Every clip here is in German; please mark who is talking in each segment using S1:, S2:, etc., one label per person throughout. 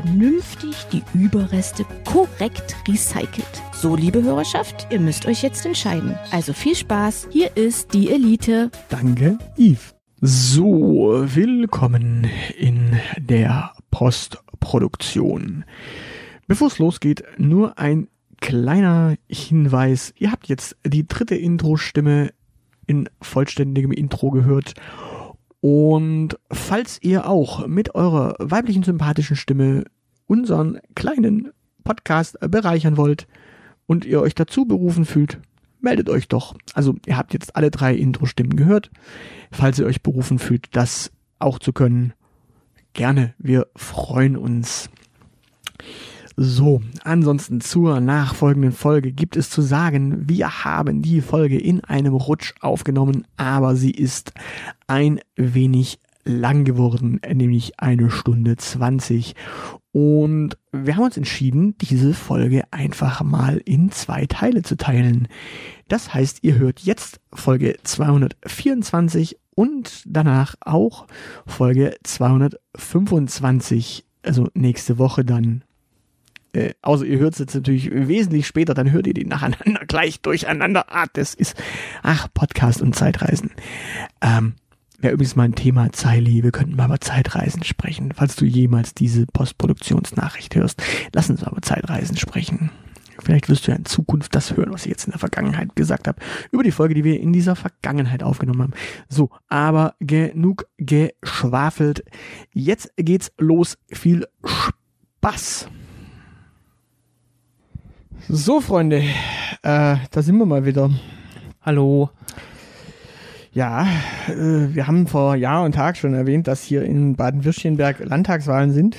S1: vernünftig die Überreste korrekt recycelt. So, liebe Hörerschaft, ihr müsst euch jetzt entscheiden. Also viel Spaß, hier ist die Elite.
S2: Danke, Yves. So, willkommen in der Postproduktion. Bevor es losgeht, nur ein kleiner Hinweis. Ihr habt jetzt die dritte Intro-Stimme in vollständigem Intro gehört. Und falls ihr auch mit eurer weiblichen sympathischen Stimme unseren kleinen Podcast bereichern wollt und ihr euch dazu berufen fühlt, meldet euch doch. Also ihr habt jetzt alle drei Intro-Stimmen gehört. Falls ihr euch berufen fühlt, das auch zu können, gerne. Wir freuen uns. So, ansonsten zur nachfolgenden Folge gibt es zu sagen, wir haben die Folge in einem Rutsch aufgenommen, aber sie ist ein wenig lang geworden, nämlich eine Stunde zwanzig. Und wir haben uns entschieden, diese Folge einfach mal in zwei Teile zu teilen. Das heißt, ihr hört jetzt Folge 224 und danach auch Folge 225, also nächste Woche dann äh, außer ihr hört es jetzt natürlich wesentlich später, dann hört ihr die nacheinander gleich durcheinander. Ah, das ist, ach, Podcast und Zeitreisen. Ähm, Wäre übrigens mal ein Thema, Zeili, wir könnten mal über Zeitreisen sprechen. Falls du jemals diese Postproduktionsnachricht hörst, lass uns mal über Zeitreisen sprechen. Vielleicht wirst du ja in Zukunft das hören, was ich jetzt in der Vergangenheit gesagt habe, über die Folge, die wir in dieser Vergangenheit aufgenommen haben. So, aber genug geschwafelt. Jetzt geht's los. Viel Spaß. So, Freunde, äh, da sind wir mal wieder.
S3: Hallo.
S2: Ja, äh, wir haben vor Jahr und Tag schon erwähnt, dass hier in Baden-Württemberg Landtagswahlen sind.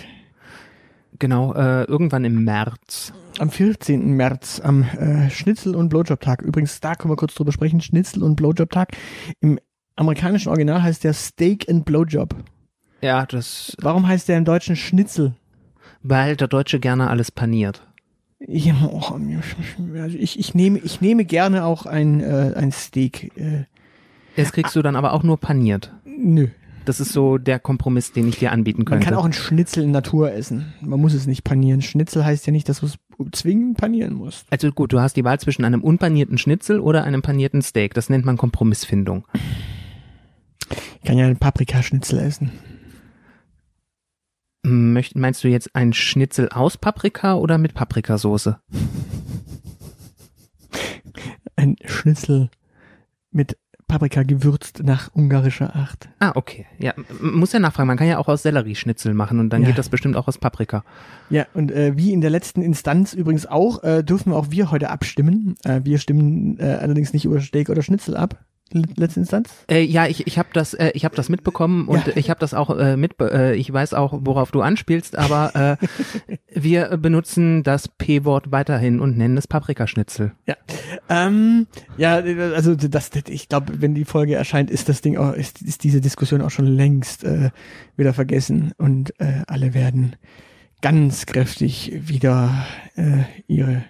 S3: Genau, äh, irgendwann im März.
S2: Am 14. März, am äh, Schnitzel- und Blowjob-Tag. Übrigens, da können wir kurz drüber sprechen. Schnitzel- und Blowjob-Tag. Im amerikanischen Original heißt der Steak and Blowjob.
S3: Ja, das.
S2: Warum heißt der im Deutschen Schnitzel?
S3: Weil der Deutsche gerne alles paniert.
S2: Ja, oh, also ich, ich, nehme, ich nehme gerne auch ein, äh, ein Steak. Äh,
S3: Das kriegst du dann aber auch nur paniert.
S2: nö.
S3: Das ist so der Kompromiss, den ich dir anbieten
S2: Man
S3: könnte.
S2: kann auch ein Schnitzel in Natur essen. Man muss es nicht panieren. Schnitzel heißt ja nicht, dass du es zwingend panieren musst.
S3: also gut, du hast die Wahl zwischen einem unpanierten Schnitzel oder einem panierten Steak. Das nennt man Kompromissfindung.
S2: Ich kann ja einen Paprikaschnitzel essen.
S3: Möcht, meinst du jetzt ein Schnitzel aus Paprika oder mit Paprikasauce?
S2: Ein Schnitzel mit Paprika gewürzt nach ungarischer Art.
S3: Ah, okay. Ja, muss ja nachfragen. Man kann ja auch aus Sellerieschnitzel machen und dann
S2: Ja.
S3: geht das bestimmt auch aus Paprika.
S2: Ja, und äh, wie in der letzten Instanz übrigens auch, äh, dürfen auch wir heute abstimmen. Äh, wir stimmen äh, allerdings nicht über Steak oder Schnitzel ab. Letzte Instanz.
S3: Äh, ja, ich, ich habe das, äh, ich habe das mitbekommen und
S2: Ja.
S3: ich habe das auch äh, mit, äh, ich weiß auch, worauf du anspielst, aber äh, wir benutzen das P-Wort weiterhin und nennen es Paprikaschnitzel.
S2: Ja. Ähm, ja, also das, das ich glaube, wenn die Folge erscheint, ist das Ding auch, ist, ist diese Diskussion auch schon längst äh, wieder vergessen und äh, alle werden ganz kräftig wieder äh, ihre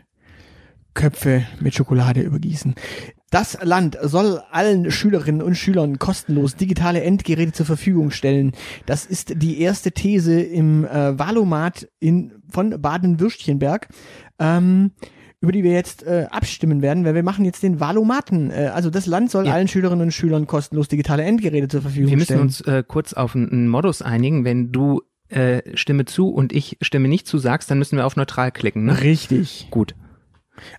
S2: Köpfe mit Schokolade übergießen. Das Land soll allen Schülerinnen und Schülern kostenlos digitale Endgeräte zur Verfügung stellen. Das ist die erste These im äh, Valomat in, von Baden-Württemberg. Ähm, über die wir jetzt äh, abstimmen werden, weil wir machen jetzt den Valomaten. Äh, also das Land soll
S3: Ja.
S2: allen Schülerinnen und Schülern kostenlos digitale Endgeräte zur Verfügung
S3: Wir müssen
S2: stellen.
S3: uns äh, kurz auf einen, einen Modus einigen. Wenn du äh, Stimme zu und ich Stimme nicht zu sagst, dann müssen wir auf neutral klicken. Ne?
S2: Richtig.
S3: Gut.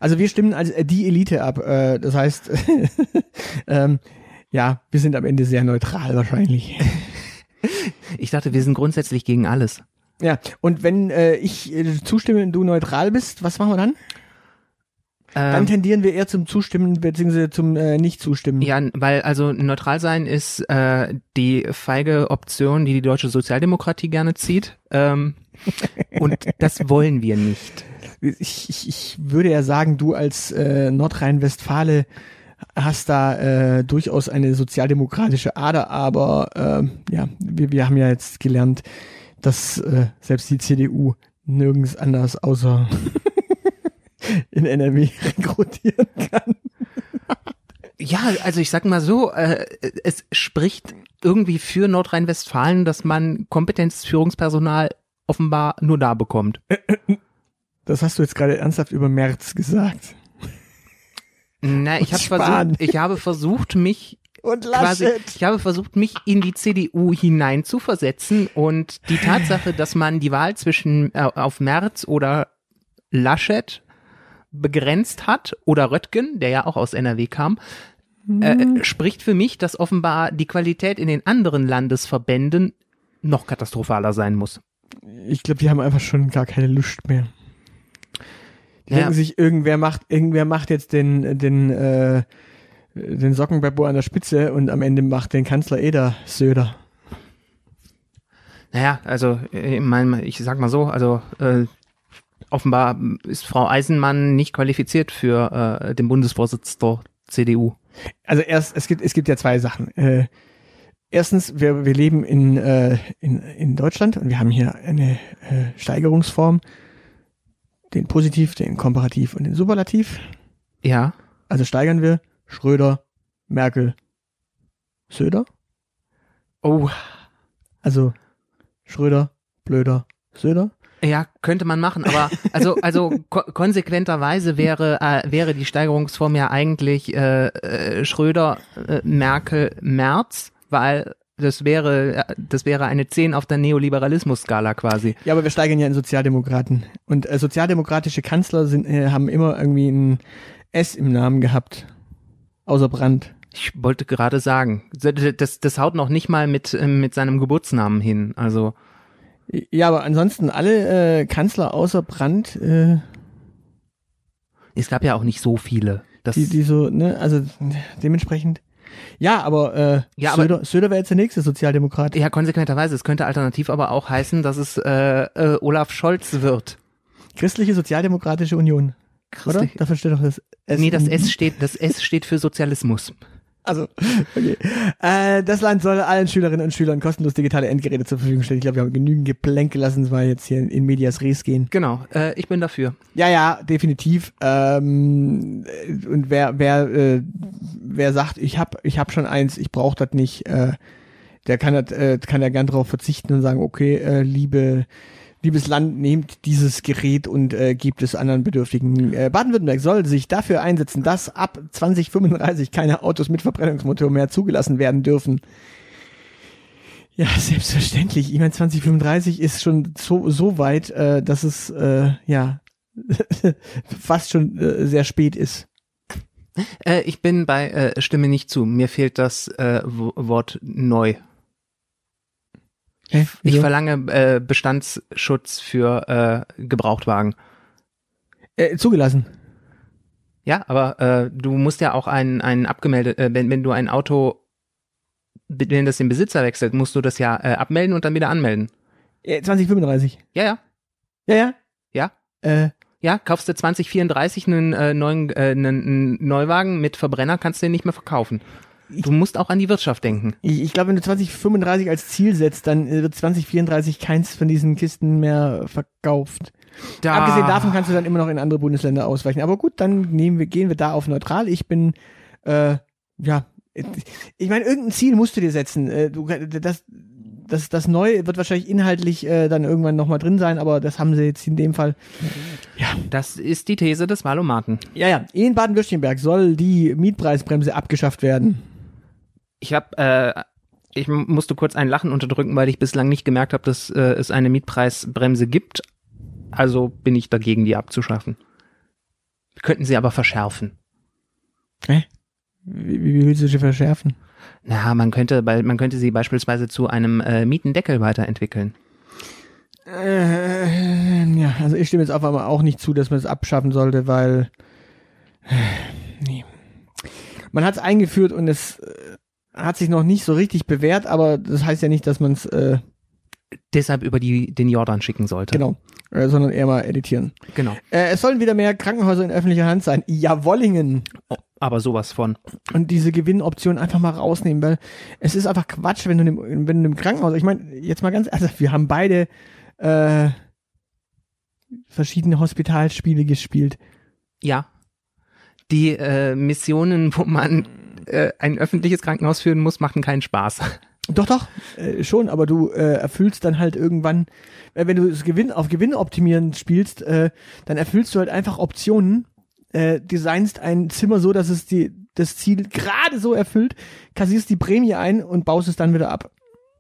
S2: Also wir stimmen als äh, die Elite ab. Äh, das heißt, ähm, ja, wir sind am Ende sehr neutral wahrscheinlich.
S3: Ich dachte, wir sind grundsätzlich gegen alles.
S2: Ja, und wenn äh, ich äh, zustimme und du neutral bist, was machen wir dann? Dann
S3: Ähm,
S2: tendieren wir eher zum Zustimmen bzw. zum äh, Nicht-Zustimmen.
S3: ja, weil also neutral sein ist äh, die feige Option, die die deutsche Sozialdemokratie gerne zieht. Ähm, und das wollen wir nicht.
S2: Ich, ich, ich würde ja sagen, du als äh, Nordrhein-Westfale hast da äh, durchaus eine sozialdemokratische Ader, aber äh, ja, wir, wir haben ja jetzt gelernt, dass äh, selbst die CDU nirgends anders außer in NRW rekrutieren kann.
S3: Ja, also ich sag mal so, äh, es spricht irgendwie für Nordrhein-Westfalen, dass man kompetentes Führungspersonal offenbar nur da bekommt.
S2: Das hast du jetzt gerade ernsthaft über März gesagt.
S3: Na, ich
S2: Spahn.
S3: versucht, ich habe versucht, mich
S2: Und
S3: quasi, ich habe versucht, mich in die CDU hinein zu versetzen und die Tatsache, dass man die Wahl zwischen äh, auf Merz oder Laschet begrenzt hat oder Röttgen, der ja auch aus NRW kam, äh, spricht für mich, dass offenbar die Qualität in den anderen Landesverbänden noch katastrophaler sein muss.
S2: Ich glaube, die haben einfach schon gar keine Lust mehr. Die
S3: Ja.
S2: denken sich, irgendwer macht, irgendwer macht jetzt den, den, äh, den Sockenbeppo an der Spitze und am Ende macht den Kanzler Eder Söder.
S3: Naja, also äh, ich, mein, ich sag mal so, also äh, offenbar ist Frau Eisenmann nicht qualifiziert für äh, den Bundesvorsitz der CDU.
S2: Also erst, es gibt, es gibt ja zwei Sachen. Äh, erstens, wir, wir leben in, äh, in, in Deutschland und wir haben hier eine äh, Steigerungsform, den Positiv, den Komparativ und den Superlativ.
S3: Ja,
S2: Also steigern wir Schröder, Merkel, Söder.
S3: oh,
S2: Also Schröder, Blöder, Söder.
S3: ja, könnte man machen, aber also also ko konsequenterweise wäre äh, wäre die Steigerungsform ja eigentlich äh, äh, Schröder, äh, Merkel, Merz, weil das wäre das wäre eine 10 auf der Neoliberalismus-Skala quasi.
S2: Ja, aber wir steigern ja in Sozialdemokraten. Und äh, sozialdemokratische Kanzler sind, äh, haben immer irgendwie ein S im Namen gehabt. Außer Brandt.
S3: Ich wollte gerade sagen, das, das haut noch nicht mal mit, äh, mit seinem Geburtsnamen hin. Also,
S2: Ja, aber ansonsten alle äh, Kanzler außer Brandt, äh,
S3: es gab ja auch nicht so viele. Das,
S2: die, die so, ne, also dementsprechend. Ja, aber, äh,
S3: Ja, aber-
S2: Söder, Söder wäre jetzt der nächste Sozialdemokrat.
S3: ja, konsequenterweise. Es könnte alternativ aber auch heißen, dass es äh, äh, Olaf Scholz wird.
S2: Christliche Sozialdemokratische Union. Oder?
S3: Christlich-
S2: Dafür steht doch das S.
S3: Nee, das S steht, das S steht für Sozialismus.
S2: Also, okay. Äh, das Land soll allen Schülerinnen und Schülern kostenlos digitale Endgeräte zur Verfügung stellen. Ich glaube, wir haben genügend Geplänke lassen, weil jetzt hier in Medias Res gehen.
S3: Genau, äh, ich bin dafür.
S2: Ja, ja, definitiv. Ähm, äh, und wer, wer, äh, wer sagt, ich hab, ich hab schon eins, ich brauche das nicht, äh, der kann das, äh, kann ja gern darauf verzichten und sagen, okay, äh, liebe, liebes Land, nehmt dieses Gerät und äh, gebt es anderen Bedürftigen. Äh, Baden-Württemberg soll sich dafür einsetzen, dass ab 2035 keine Autos mit Verbrennungsmotor mehr zugelassen werden dürfen. Ja, selbstverständlich. Ich meine, 2035 ist schon so, so weit, äh, dass es, äh, ja, fast schon äh, sehr spät ist.
S3: Äh, ich bin bei äh, Stimme nicht zu. Mir fehlt das äh, Wort neu.
S2: Hä?
S3: Ich verlange äh, Bestandsschutz für äh, Gebrauchtwagen.
S2: äh, zugelassen.
S3: Ja, aber äh, du musst ja auch ein, ein abgemeldet, äh, wenn, wenn du ein Auto, wenn das den Besitzer wechselt, musst du das ja äh, abmelden und dann wieder anmelden.
S2: Äh, 2035.
S3: Ja, ja,
S2: Ja, ja.
S3: Ja.
S2: Äh,
S3: ja. Kaufst du 2034 einen äh, neuen äh, einen, einen Neuwagen mit Verbrenner, kannst du den nicht mehr verkaufen. Du musst auch an die Wirtschaft denken.
S2: ich, ich glaube, wenn du 2035 als Ziel setzt, dann äh, wird 2034 keins von diesen Kisten mehr verkauft.
S3: Da,
S2: Abgesehen davon kannst du dann immer noch in andere Bundesländer ausweichen. Aber gut, dann nehmen wir, gehen wir da auf neutral. Ich bin, äh, ja, ich meine, irgendein Ziel musst du dir setzen. Äh, du, das, das, das Neue wird wahrscheinlich inhaltlich äh, dann irgendwann nochmal drin sein, aber das haben sie jetzt in dem Fall.
S3: das ist die These des Valomaten.
S2: Ja, ja, in Baden-Württemberg soll die Mietpreisbremse abgeschafft werden.
S3: Ich habe, äh, ich musste kurz ein Lachen unterdrücken, weil ich bislang nicht gemerkt habe, dass äh, es eine Mietpreisbremse gibt. Also bin ich dagegen, die abzuschaffen. Könnten sie aber verschärfen.
S2: Hä? Wie, wie willst du sie verschärfen?
S3: Na, man könnte, man könnte sie beispielsweise zu einem äh, Mietendeckel weiterentwickeln.
S2: Äh, ja, also ich stimme jetzt auf einmal auch nicht zu, dass man es abschaffen sollte, weil Nee. Man hat es eingeführt und es äh, hat sich noch nicht so richtig bewährt, aber das heißt ja nicht, dass man es äh,
S3: Deshalb über die, den Jordan schicken sollte.
S2: genau, äh, sondern eher mal editieren.
S3: Genau.
S2: Äh, es sollen wieder mehr Krankenhäuser in öffentlicher Hand sein. Jawollingen.
S3: Aber sowas von.
S2: Und diese Gewinnoption einfach mal rausnehmen, weil es ist einfach Quatsch, wenn du im, wenn du im Krankenhaus, ich meine, jetzt mal ganz, also wir haben beide äh, verschiedene Hospitalspiele gespielt.
S3: Ja. Die äh, Missionen, wo man äh, ein öffentliches Krankenhaus führen muss, machen keinen Spaß.
S2: Doch, doch, äh, schon, aber du äh, erfüllst dann halt irgendwann, äh, wenn du das Gewinn auf Gewinn optimieren spielst, äh, dann erfüllst du halt einfach Optionen, äh, designst ein Zimmer so, dass es die, das Ziel gerade so erfüllt, kassierst die Prämie ein und baust es dann wieder ab.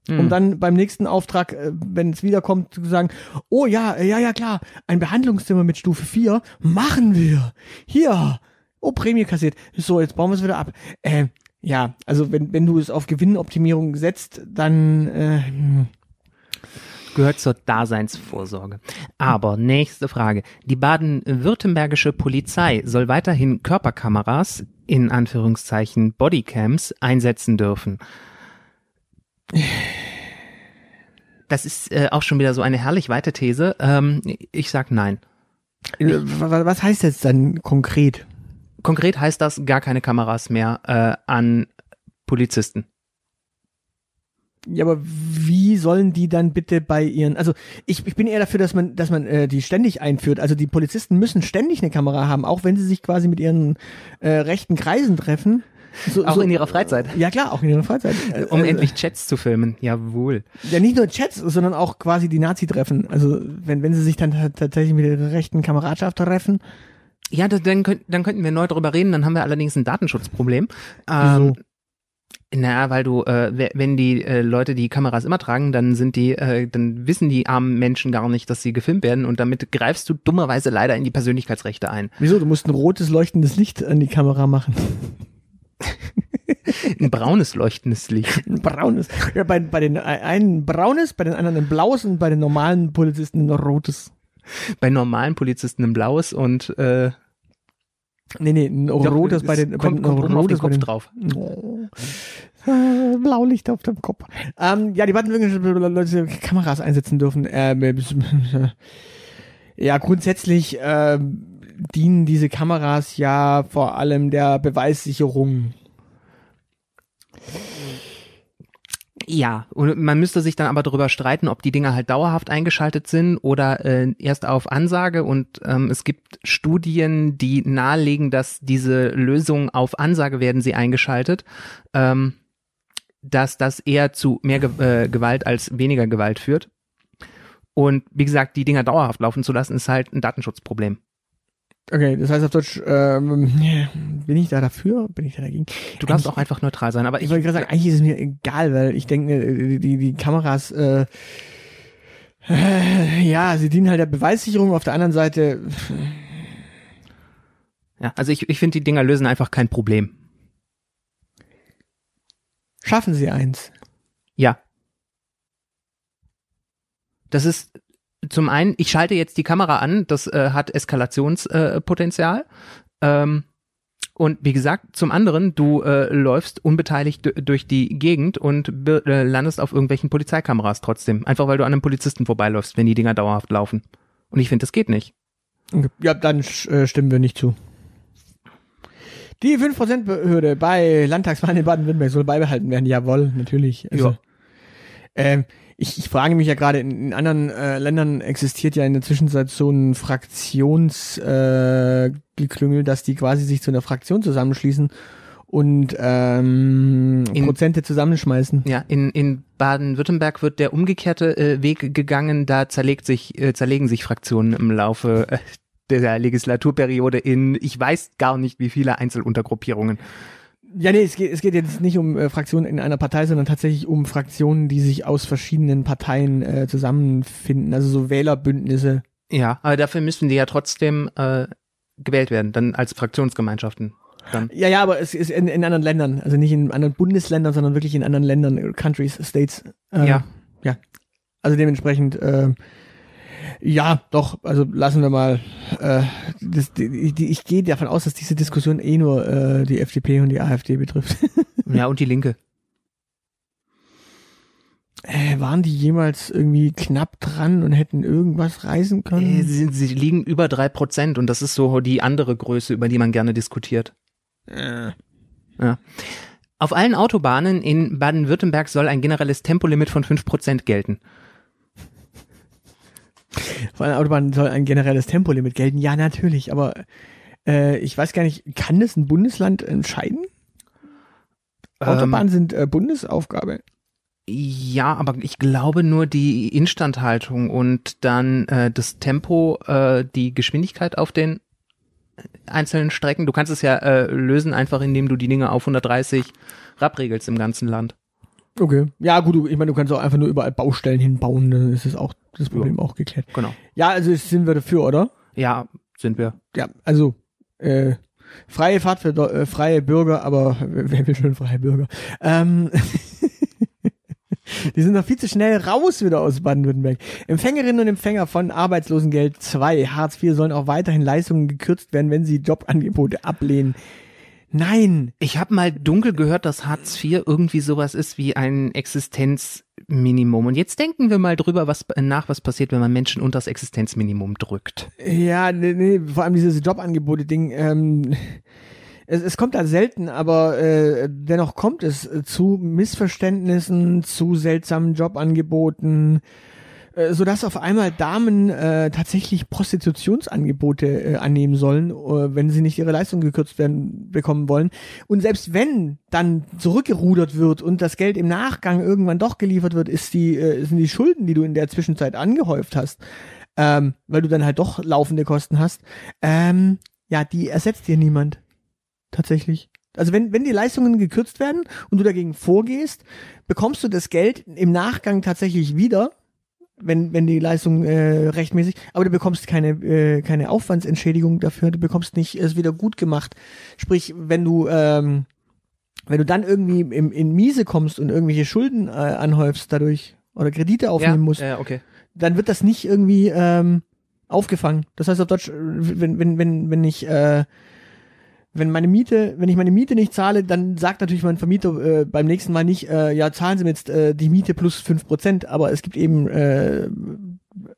S2: Um dann beim nächsten Auftrag, äh, wenn es wiederkommt, zu sagen, oh ja, äh, ja, ja, klar, ein Behandlungszimmer mit Stufe 4, machen wir. Hier, oh, Prämie kassiert. So, jetzt bauen wir es wieder ab. Äh, ja, also wenn, wenn du es auf Gewinnoptimierung setzt, dann äh, hm.
S3: gehört zur Daseinsvorsorge. Aber nächste Frage. Die baden-württembergische Polizei soll weiterhin Körperkameras, in Anführungszeichen Bodycams, einsetzen dürfen. Das ist äh, auch schon wieder so eine herrlich weite These. Ähm, ich sag nein.
S2: äh, wa- was heißt jetzt dann konkret?
S3: Konkret heißt das gar keine Kameras mehr äh, an Polizisten.
S2: Ja, aber wie sollen die dann bitte bei ihren, also ich, ich bin eher dafür, dass man, dass man äh, die ständig einführt. Also die Polizisten müssen ständig eine Kamera haben, auch wenn sie sich quasi mit ihren äh, rechten Kreisen treffen. So,
S3: Auch
S2: so,
S3: in ihrer Freizeit.
S2: ja klar, auch in ihrer Freizeit.
S3: Um
S2: äh,
S3: endlich Chats zu filmen. Jawohl.
S2: Ja, nicht nur Chats, sondern auch quasi die Nazi-Treffen. Also wenn, wenn sie sich dann ta- tatsächlich mit ihrer rechten Kameradschaft treffen.
S3: Ja, das, dann, könnt, dann könnten wir neu drüber reden, dann haben wir allerdings ein Datenschutzproblem. Ähm, naja, weil du, äh, we- wenn die äh, Leute die Kameras immer tragen, dann sind die, äh, dann wissen die armen Menschen gar nicht, dass sie gefilmt werden und damit greifst du dummerweise leider in die Persönlichkeitsrechte ein.
S2: Wieso? Du musst ein rotes leuchtendes Licht an die Kamera machen.
S3: Ein braunes leuchtendes Licht.
S2: Ein braunes. Ja, bei, bei den einen ein braunes, bei den anderen ein blaues und bei den normalen Polizisten ein rotes.
S3: Bei normalen Polizisten ein blaues und äh,
S2: Nee, nee, ein rotes
S3: es
S2: bei den, bei
S3: kommt,
S2: den
S3: kommt oben auf den
S2: bei
S3: Kopf
S2: den,
S3: drauf.
S2: Oh. Blaulicht auf dem Kopf. Ähm, ja, die baden-württembergische Leute Kameras einsetzen dürfen. Ähm, äh, ja, grundsätzlich ähm, dienen diese Kameras ja vor allem der Beweissicherung.
S3: Ja, und man müsste sich dann aber darüber streiten, ob die Dinger halt dauerhaft eingeschaltet sind oder äh, erst auf Ansage. Und ähm, es gibt Studien, die nahelegen, dass diese Lösungen auf Ansage werden sie eingeschaltet, ähm, dass das eher zu mehr Ge äh, Gewalt als weniger Gewalt führt. Und wie gesagt, die Dinger dauerhaft laufen zu lassen, ist halt ein Datenschutzproblem.
S2: Okay, das heißt auf Deutsch, ähm, bin ich da dafür? Bin ich da dagegen?
S3: Du darfst
S2: Eigentlich-
S3: auch einfach neutral sein, aber
S2: Ich
S3: ich,
S2: wollte gerade sagen, eigentlich ist es mir egal, weil ich denke, äh, die, die Kameras, äh, äh, ja, sie dienen halt der Beweissicherung. Auf der anderen Seite,
S3: ja, also ich, ich finde, die Dinger lösen einfach kein Problem.
S2: schaffen sie eins.
S3: Ja. Das ist zum einen, ich schalte jetzt die Kamera an, das äh, hat Eskalationspotenzial. Äh, Potenzial. ähm, und wie gesagt, zum anderen, du äh, läufst unbeteiligt durch die Gegend und äh, landest auf irgendwelchen Polizeikameras trotzdem. Einfach weil du an einem Polizisten vorbeiläufst, wenn die Dinger dauerhaft laufen. Und ich finde, das geht nicht.
S2: Ja, dann äh, stimmen wir nicht zu. Die 5%-Hürde bei Landtagswahlen in Baden-Württemberg soll beibehalten werden. Jawohl, natürlich. Also,
S3: Ja.
S2: ähm, ich, ich frage mich ja gerade, in, in anderen äh, Ländern existiert ja in der Zwischenzeit so ein Fraktionsgeklüngel, äh, Geklüngel, dass die quasi sich zu einer Fraktion zusammenschließen und ähm,
S3: In-
S2: Prozente zusammenschmeißen.
S3: Ja, in, in Baden-Württemberg wird der umgekehrte äh, Weg gegangen, da zerlegt sich, äh, zerlegen sich Fraktionen im Laufe äh, der Legislaturperiode in, ich weiß gar nicht, wie viele Einzeluntergruppierungen.
S2: Ja, nee, es geht, es geht jetzt nicht um äh, Fraktionen in einer Partei, sondern tatsächlich um Fraktionen, die sich aus verschiedenen Parteien äh, zusammenfinden, also so Wählerbündnisse.
S3: Ja, aber dafür müssen die ja trotzdem äh, gewählt werden, dann als Fraktionsgemeinschaften. Dann.
S2: Ja, ja, aber es ist in, in anderen Ländern, also nicht in anderen Bundesländern, sondern wirklich in anderen Ländern, Countries, States. Äh,
S3: Ja.
S2: Ja. Also dementsprechend, äh, Ja, doch, also lassen wir mal. Äh, das, die, die, ich gehe davon aus, dass diese Diskussion eh nur äh, die FDP und die AfD betrifft.
S3: Ja, und die Linke.
S2: äh, waren die jemals irgendwie knapp dran und hätten irgendwas reißen können?
S3: Äh, Sie, sie liegen über drei Prozent und das ist so die andere Größe, über die man gerne diskutiert.
S2: Äh.
S3: Ja. Auf allen Autobahnen in Baden-Württemberg soll ein generelles Tempolimit von 5% gelten.
S2: Vor einer Autobahn soll ein generelles Tempolimit gelten. Ja, natürlich, aber äh, ich weiß gar nicht, kann das ein Bundesland entscheiden? Autobahnen sind äh, Bundesaufgabe.
S3: Ja, aber ich glaube nur die Instandhaltung und dann äh, das Tempo, äh, die Geschwindigkeit auf den einzelnen Strecken. Du kannst es ja äh, lösen, einfach indem du die Dinge auf 130 rabregelst im ganzen Land.
S2: Okay. Ja, gut, du- ich meine, du kannst auch einfach nur überall Baustellen hinbauen, dann ist es auch das Problem auch geklärt.
S3: Genau.
S2: Ja, also sind wir dafür, oder?
S3: Ja, sind wir.
S2: Ja, also äh, freie Fahrt für äh, freie Bürger, aber wer wer will schon freie Bürger? Ähm, die sind noch viel zu schnell raus wieder aus Baden-Württemberg. Empfängerinnen und Empfänger von Arbeitslosengeld 2, Hartz IV sollen auch weiterhin Leistungen gekürzt werden, wenn sie Jobangebote ablehnen. Nein,
S3: Ich habe mal dunkel gehört, dass Hartz IV irgendwie sowas ist wie ein Existenzminimum. Und jetzt denken wir mal drüber was, nach, was passiert, wenn man Menschen unter das Existenzminimum drückt.
S2: Ja, nee, nee, vor allem dieses Jobangebote-Ding, ähm, es, es kommt da selten, aber äh, dennoch kommt es äh, zu Missverständnissen, zu seltsamen Jobangeboten, äh, sodass auf einmal Damen äh, tatsächlich Prostitutionsangebote äh, annehmen sollen, äh, wenn sie nicht ihre Leistung gekürzt werden bekommen wollen. Und selbst wenn dann zurückgerudert wird und das Geld im Nachgang irgendwann doch geliefert wird, ist die, äh, sind die Schulden, die du in der Zwischenzeit angehäuft hast, ähm, weil du dann halt doch laufende Kosten hast, ähm, ja, die ersetzt dir niemand. Tatsächlich. Also wenn, wenn die Leistungen gekürzt werden und du dagegen vorgehst, bekommst du das Geld im Nachgang tatsächlich wieder, wenn, wenn die Leistung äh, rechtmäßig, aber du bekommst keine, äh, keine Aufwandsentschädigung dafür, du bekommst nicht es wieder gut gemacht. Sprich, wenn du, ähm, wenn du dann irgendwie im, in Miese kommst und irgendwelche Schulden äh, anhäufst dadurch oder Kredite aufnehmen musst,
S3: Ja, okay.
S2: dann wird das nicht irgendwie ähm, aufgefangen. Das heißt auf Deutsch, äh, wenn, wenn, wenn, wenn ich äh, wenn meine Miete, wenn ich meine Miete nicht zahle, dann sagt natürlich mein Vermieter äh, beim nächsten Mal nicht, äh, ja, zahlen Sie mir jetzt äh, die Miete plus fünf Prozent, aber es gibt eben äh,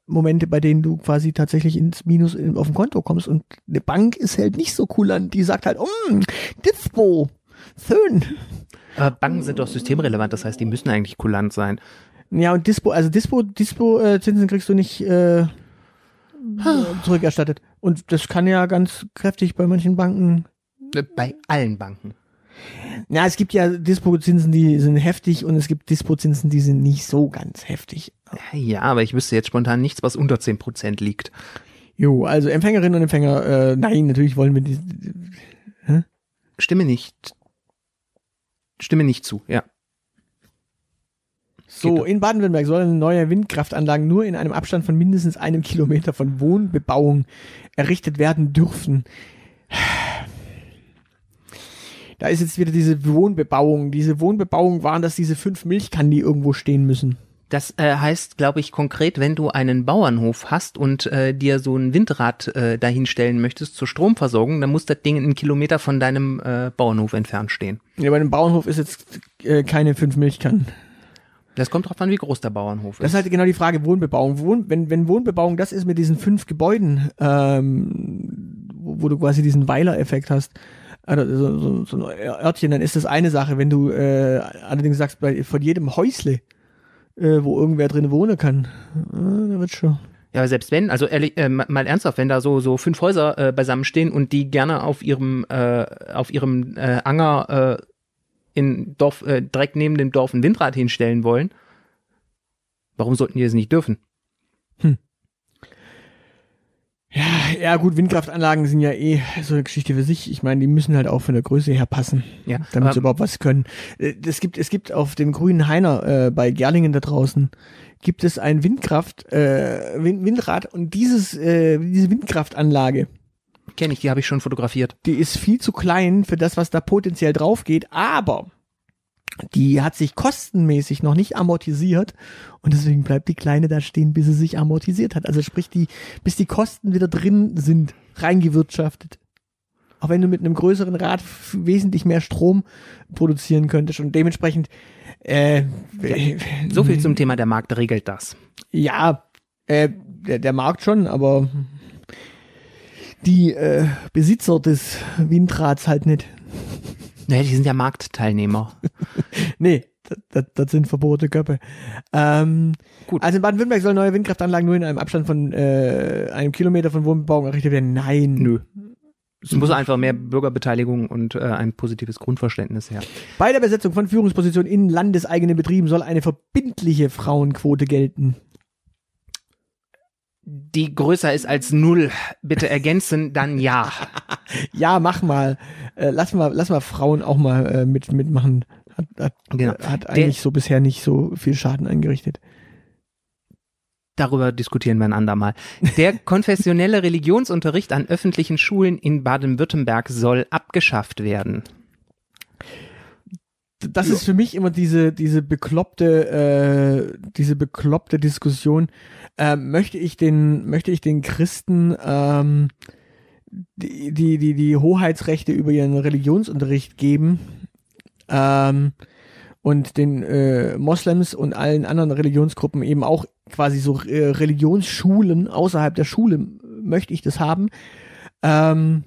S2: Momente, bei denen du quasi tatsächlich ins Minus in, auf dem Konto kommst und eine Bank ist halt nicht so cool an, die sagt halt, um, Dispo, schön.
S3: Äh, Banken sind doch systemrelevant, das heißt, die müssen eigentlich kulant sein.
S2: Ja, und Dispo, also Dispo, Dispo äh, Zinsen kriegst du nicht äh, zurückerstattet. Und das kann ja ganz kräftig bei manchen Banken.
S3: Äh, Bei allen Banken.
S2: Ja, es gibt ja Dispo-Zinsen, die sind heftig und es gibt Dispo-Zinsen, die sind nicht so ganz heftig.
S3: Ja, aber ich wüsste jetzt spontan nichts, was unter 10% liegt.
S2: Jo, also Empfängerinnen und Empfänger, äh, nein, natürlich wollen wir die.
S3: Stimme nicht. Stimme nicht zu, ja.
S2: So, in Baden-Württemberg sollen neue Windkraftanlagen nur in einem Abstand von mindestens einem Kilometer von Wohnbebauung errichtet werden dürfen. Da ist jetzt wieder diese Wohnbebauung. Diese Wohnbebauung waren das diese fünf Milchkannen, die irgendwo stehen müssen.
S3: Das äh, heißt, glaube ich, konkret, wenn du einen Bauernhof hast und äh, dir so ein Windrad äh, dahinstellen möchtest zur Stromversorgung, dann muss das Ding einen Kilometer von deinem äh, Bauernhof entfernt stehen.
S2: Ja, bei einem Bauernhof ist jetzt äh, keine fünf Milchkannen.
S3: Das kommt drauf an, wie groß der Bauernhof
S2: Das
S3: ist.
S2: ist halt genau die Frage, Wohnbebauung. Wohn, wenn, wenn Wohnbebauung das ist mit diesen fünf Gebäuden, ähm, wo, wo du quasi diesen Weiler-Effekt hast, also so, so, so ein Örtchen, dann ist das eine Sache. Wenn du äh, allerdings sagst, bei, von jedem Häusle, äh, wo irgendwer drin wohnen kann, äh, da wird schon.
S3: Ja, selbst wenn, also ehrlich, äh, ma- mal ernsthaft, wenn da so so fünf Häuser äh, beisammen stehen und die gerne auf ihrem äh, auf ihrem äh, Anger äh, in Dorf äh, direkt neben dem Dorf ein Windrad hinstellen wollen, warum sollten die das nicht dürfen?
S2: Ja, ja gut, Windkraftanlagen sind ja eh so eine Geschichte für sich. Ich meine, die müssen halt auch von der Größe her passen.
S3: Ja,
S2: damit sie überhaupt was können. Äh, Es gibt, es gibt auf dem grünen Heiner äh, bei Gerlingen da draußen gibt es ein Windkraft, äh, Wind, Windrad und dieses, äh, diese Windkraftanlage,
S3: Kenne ich, die habe ich schon fotografiert.
S2: die ist viel zu klein für das, was da potenziell drauf geht, aber die hat sich kostenmäßig noch nicht amortisiert und deswegen bleibt die Kleine da stehen, bis sie sich amortisiert hat. Also sprich, die, bis die Kosten wieder drin sind, reingewirtschaftet. Auch wenn du mit einem größeren Rad wesentlich mehr Strom produzieren könntest und dementsprechend äh,
S3: So viel zum Thema, der Markt regelt das.
S2: ja, äh, der, der Markt schon, aber die äh, Besitzer des Windrads halt nicht.
S3: Naja, die sind ja Marktteilnehmer.
S2: Nee, das, das, sind verbotene Köpfe. Ähm,
S3: Gut.
S2: Also in Baden-Württemberg sollen neue Windkraftanlagen nur in einem Abstand von äh, einem Kilometer von Wohnbebauung errichtet werden. Nein.
S3: Nö. Es muss einfach mehr Bürgerbeteiligung und äh, ein positives Grundverständnis her.
S2: Bei der Besetzung von Führungspositionen in landeseigenen Betrieben soll eine verbindliche Frauenquote gelten.
S3: Die größer ist als null, bitte ergänzen, dann ja.
S2: Ja, mach mal. Äh, lass mal, lass mal Frauen auch mal äh, mit mitmachen. Hat, hat,
S3: Genau.
S2: hat eigentlich so bisher nicht so viel Schaden angerichtet.
S3: Darüber diskutieren wir ein andermal. Der konfessionelle Religionsunterricht an öffentlichen Schulen in Baden-Württemberg soll abgeschafft werden.
S2: Das ist für mich immer diese diese bekloppte äh, diese bekloppte Diskussion ähm, möchte ich den möchte ich den Christen ähm, die, die die die Hoheitsrechte über ihren Religionsunterricht geben ähm, und den äh, Moslems und allen anderen Religionsgruppen eben auch quasi so äh, Religionsschulen außerhalb der Schule möchte ich das haben? Ähm,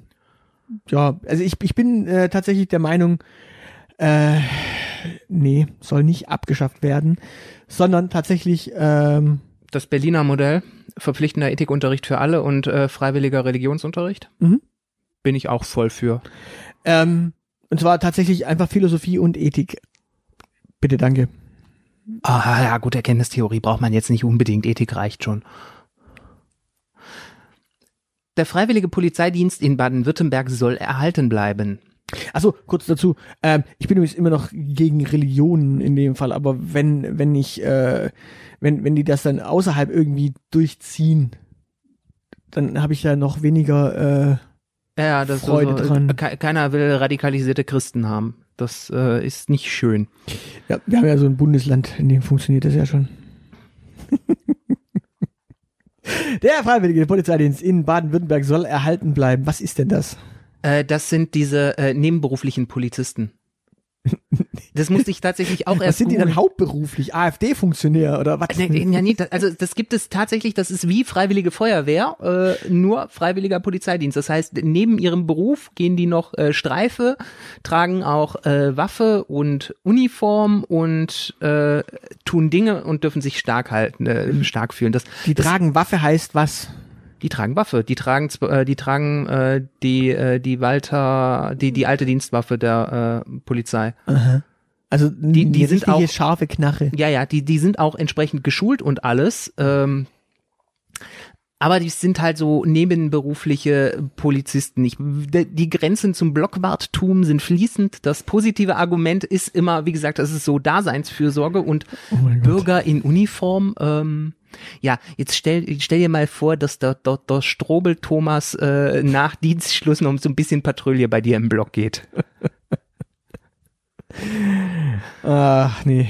S2: ja also ich ich bin äh, tatsächlich der Meinung äh, nee, soll nicht abgeschafft werden, sondern tatsächlich, ähm,
S3: Das Berliner Modell, verpflichtender Ethikunterricht für alle und äh, freiwilliger Religionsunterricht,
S2: Mhm.
S3: bin ich auch voll für.
S2: ähm, und zwar tatsächlich einfach Philosophie und Ethik. Bitte, danke.
S3: Ah, ja, gut, Erkenntnistheorie braucht man jetzt nicht unbedingt, Ethik reicht schon. Der freiwillige Polizeidienst in Baden-Württemberg soll erhalten bleiben.
S2: Achso, kurz dazu. Ähm, ich bin übrigens immer noch gegen Religionen in dem Fall, aber wenn, wenn ich, äh, wenn, wenn die das dann außerhalb irgendwie durchziehen, dann habe ich da noch weniger, äh,
S3: Ja, das
S2: Freude
S3: so,
S2: dran.
S3: ke- Keiner will radikalisierte Christen haben. Das äh, ist nicht schön.
S2: ja, wir haben ja so ein Bundesland, in dem funktioniert das ja schon. Der freiwillige Polizeidienst in Baden-Württemberg soll erhalten bleiben. Was ist denn das?
S3: Äh, das sind diese äh, nebenberuflichen Polizisten. Das musste ich tatsächlich auch
S2: Was
S3: erst
S2: sind die dann hauptberuflich? AfD-Funktionär oder was?
S3: Nee, nee, ja, nee, das, also das gibt es tatsächlich, das ist wie freiwillige Feuerwehr, äh, nur freiwilliger Polizeidienst. Das heißt, neben ihrem Beruf gehen die noch äh, Streife, tragen auch äh, Waffe und Uniform und äh, tun Dinge und dürfen sich stark halten, äh, stark fühlen. Das,
S2: Die
S3: das,
S2: tragen Waffe heißt was?
S3: Die tragen Waffe, die tragen, äh, die tragen äh, die äh, die Walter, die die alte Dienstwaffe der äh, Polizei.
S2: Also
S3: Die- die sind auch-
S2: scharfe Knarre.
S3: Ja, ja, die, die sind auch entsprechend geschult und alles. Ähm, aber die sind halt so nebenberufliche Polizisten. Ich, die Grenzen zum Blockwarttum sind fließend. Das positive Argument ist immer, wie gesagt, das ist so Daseinsfürsorge und
S2: Oh.
S3: Bürger in Uniform. Ähm, ja, jetzt stell, stell dir mal vor, dass der, der, der Strobel Thomas äh, nach Dienstschluss noch so ein bisschen Patrouille bei dir im Block geht.
S2: Ach, nee.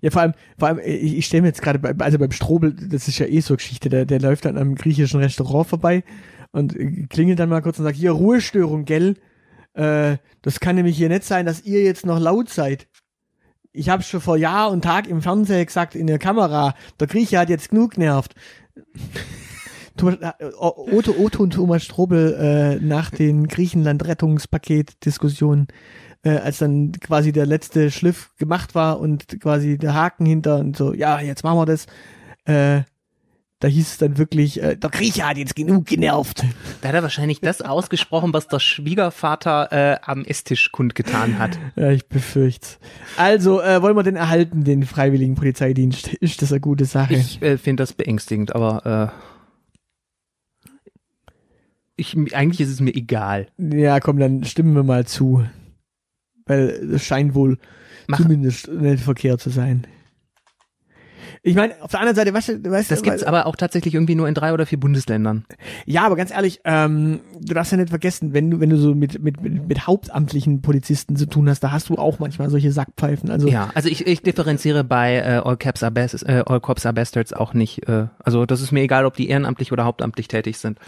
S2: Ja, vor allem, vor allem, ich, ich stelle mir jetzt gerade, bei, also beim Strobel, das ist ja eh so Geschichte, der, der läuft dann am griechischen Restaurant vorbei und äh, klingelt dann mal kurz und sagt, hier, Ruhestörung, gell? Äh, das kann nämlich hier nicht sein, dass ihr jetzt noch laut seid. Ich habe schon vor Jahr und Tag im Fernseher gesagt, in der Kamera, der Grieche hat jetzt genug genervt. Thomas, äh, Otto, Otto und Thomas Strobel äh, nach den Griechenland-Rettungspaket-Diskussionen äh, als dann quasi der letzte Schliff gemacht war und quasi der Haken hinter und so, ja, jetzt machen wir das. Äh, da hieß es dann wirklich, äh, der Grieche hat jetzt genug genervt.
S3: Da hat er wahrscheinlich das ausgesprochen, was der Schwiegervater äh, am Esstisch kundgetan hat.
S2: Ja, ich befürcht's. Also, äh, wollen wir den erhalten, den freiwilligen Polizeidienst? Ist das eine gute Sache?
S3: Ich äh, finde das beängstigend, aber äh, ich, eigentlich ist es mir egal.
S2: ja, komm, dann stimmen wir mal zu. Weil es scheint wohl
S3: Mach-
S2: zumindest nicht verkehrt zu sein. Ich meine, auf der anderen Seite, weißt du, weißt
S3: Das gibt's aber auch tatsächlich irgendwie nur in drei oder vier Bundesländern.
S2: Ja, aber ganz ehrlich, ähm, du darfst ja nicht vergessen, wenn du, wenn du so mit, mit, mit, hauptamtlichen Polizisten zu tun hast, da hast du auch manchmal solche Sackpfeifen. Also
S3: Ja, also ich, ich differenziere bei äh, All, Caps are Bas äh, All Cops are Bastards auch nicht. Äh, also das ist mir egal, ob die ehrenamtlich oder hauptamtlich tätig sind.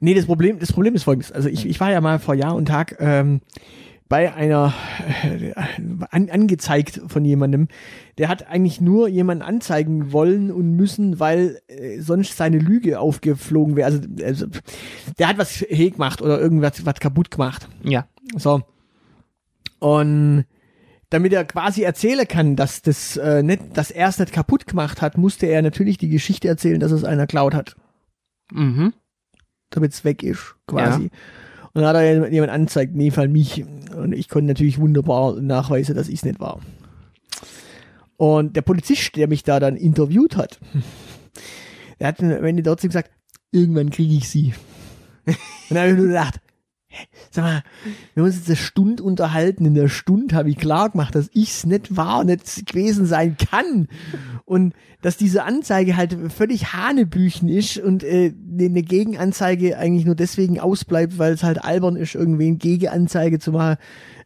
S2: Nee, das Problem, das Problem ist folgendes. Also ich, ich war ja mal vor Jahr und Tag ähm, bei einer äh, an, angezeigt von jemandem, der hat eigentlich nur jemanden anzeigen wollen und müssen, weil äh, sonst seine Lüge aufgeflogen wäre. Also, also der hat was he gemacht oder irgendwas was kaputt gemacht.
S3: Ja.
S2: So. Und damit er quasi erzählen kann, dass das äh, nicht, dass er es nicht kaputt gemacht hat, musste er natürlich die Geschichte erzählen, dass es einer klaut hat
S3: Mhm.
S2: damit es weg ist, quasi. Und dann hat er jemand angezeigt, in dem Fall mich. Und ich konnte natürlich wunderbar nachweisen, dass ich es nicht war. Und der Polizist, der mich da dann interviewt hat, der hat am Ende trotzdem gesagt, irgendwann kriege ich sie. Und dann habe ich nur gedacht, sag mal, wir haben uns jetzt eine Stunde unterhalten. In der Stunde habe ich klar gemacht, dass ich es nicht war, nicht gewesen sein kann. Und dass diese Anzeige halt völlig Hanebüchen ist und äh, eine Gegenanzeige eigentlich nur deswegen ausbleibt, weil es halt albern ist, irgendwie eine Gegenanzeige zu machen,